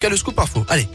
Quel scoop info. Allez.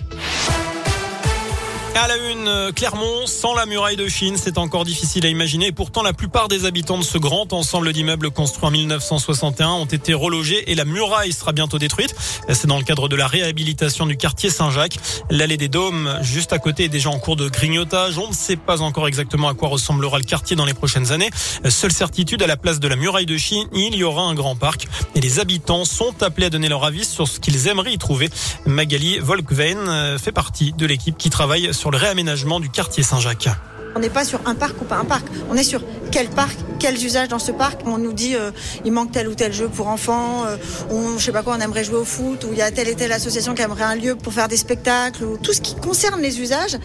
À la une, Clermont, sans la muraille de Chine, c'est encore difficile à imaginer. Et pourtant, la plupart des habitants de ce grand ensemble d'immeubles construits en 1961 ont été relogés et la muraille sera bientôt détruite. C'est dans le cadre de la réhabilitation du quartier Saint-Jacques. L'allée des Dômes, juste à côté, est déjà en cours de grignotage. On ne sait pas encore exactement à quoi ressemblera le quartier dans les prochaines années. Seule certitude, à la place de la muraille de Chine, il y aura un grand parc. Et les habitants sont appelés à donner leur avis sur ce qu'ils aimeraient y trouver. Magali Volkven euh, fait partie de l'équipe qui travaille sur sur le réaménagement du quartier Saint-Jacques. On n'est pas sur un parc ou pas un parc. On est sur quel parc, quels usages dans ce parc. On nous dit euh, il manque tel ou tel jeu pour enfants, euh, on, je sais pas quoi, on aimerait jouer au foot, ou il y a telle et telle association qui aimerait un lieu pour faire des spectacles. Ou... Tout ce qui concerne les usages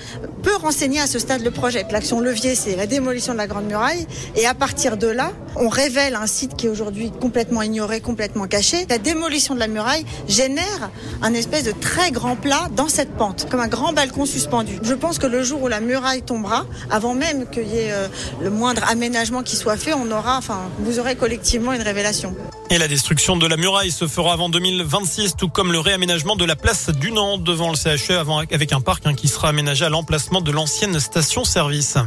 peut renseigner à ce stade le projet. L'action levier, c'est la démolition de la Grande Muraille. Et à partir de là, on révèle un site qui est aujourd'hui complètement ignoré, complètement caché. La démolition de la muraille génère un espèce de très grand plat dans cette pente, comme un grand balcon suspendu. Je pense que le jour où la muraille tombera, avant même qu'il y ait euh, le moindre aménagement qui soit fait, on aura, enfin, vous aurez collectivement une révélation. Et la destruction de la muraille se fera avant 2026, tout comme le réaménagement de la place du Nantes devant le CHE, avec un parc hein, qui sera aménagé à l'emplacement de l'ancienne station-service.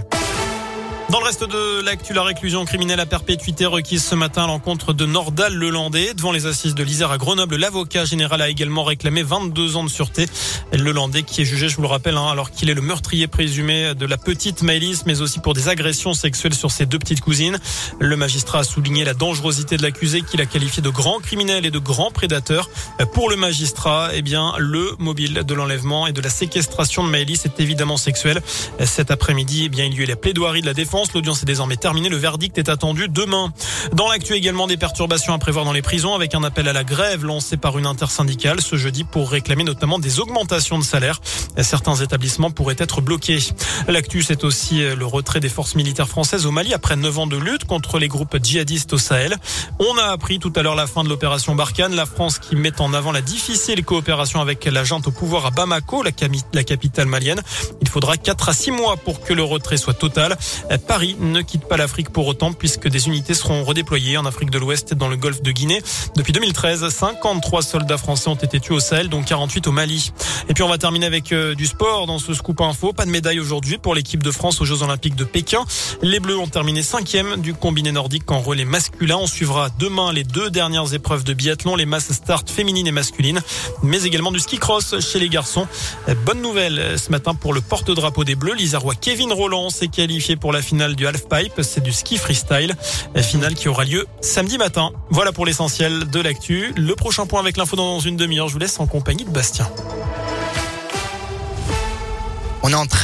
Dans le reste de l'actu, la réclusion criminelle à perpétuité requise ce matin à l'encontre de Nordal Lelandais. Devant les assises de l'Isère à Grenoble, l'avocat général a également réclamé 22 ans de sûreté. Lelandais qui est jugé, je vous le rappelle, hein, alors qu'il est le meurtrier présumé de la petite Maëlys, mais aussi pour des agressions sexuelles sur ses deux petites cousines. Le magistrat a souligné la dangerosité de l'accusé qu'il a qualifié de grand criminel et de grand prédateur. Pour le magistrat, eh bien, le mobile de l'enlèvement et de la séquestration de Maëlys est évidemment sexuel. Cet après-midi, eh bien, il y a eu la plaidoirie de la défense L'audience est désormais terminée. Le verdict est attendu demain. Dans l'actu également des perturbations à prévoir dans les prisons avec un appel à la grève lancé par une intersyndicale ce jeudi pour réclamer notamment des augmentations de salaire. Certains établissements pourraient être bloqués. L'actu, c'est aussi le retrait des forces militaires françaises au Mali après 9 ans de lutte contre les groupes djihadistes au Sahel. On a appris tout à l'heure la fin de l'opération Barkhane. La France qui met en avant la difficile coopération avec la junte au pouvoir à Bamako, la, la capitale malienne. Il faudra 4 à 6 mois pour que le retrait soit total. Paris ne quitte pas l'Afrique pour autant puisque des unités seront redéployées en Afrique de l'Ouest et dans le golfe de Guinée. Depuis 2013, 53 soldats français ont été tués au Sahel, dont 48 au Mali. Et puis on va terminer avec euh, du sport dans ce scoop info. Pas de médaille aujourd'hui pour l'équipe de France aux Jeux Olympiques de Pékin. Les Bleus ont terminé cinquième du combiné nordique en relais masculin. On suivra demain les deux dernières épreuves de biathlon, les masses start féminines et masculines, mais également du ski cross chez les garçons. Bonne nouvelle ce matin pour le porte-drapeau des Bleus. L'Isarois Kevin Roland s'est qualifié pour la finale du half-pipe, c'est du ski freestyle. La finale qui aura lieu samedi matin. Voilà pour l'essentiel de l'actu. Le prochain point avec l'info dans une demi-heure. Je vous laisse en compagnie de Bastien. On est en très